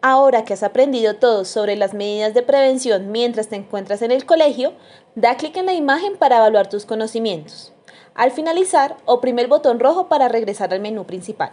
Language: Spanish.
Ahora que has aprendido todo sobre las medidas de prevención mientras te encuentras en el colegio, da clic en la imagen para evaluar tus conocimientos. Al finalizar, oprime el botón rojo para regresar al menú principal.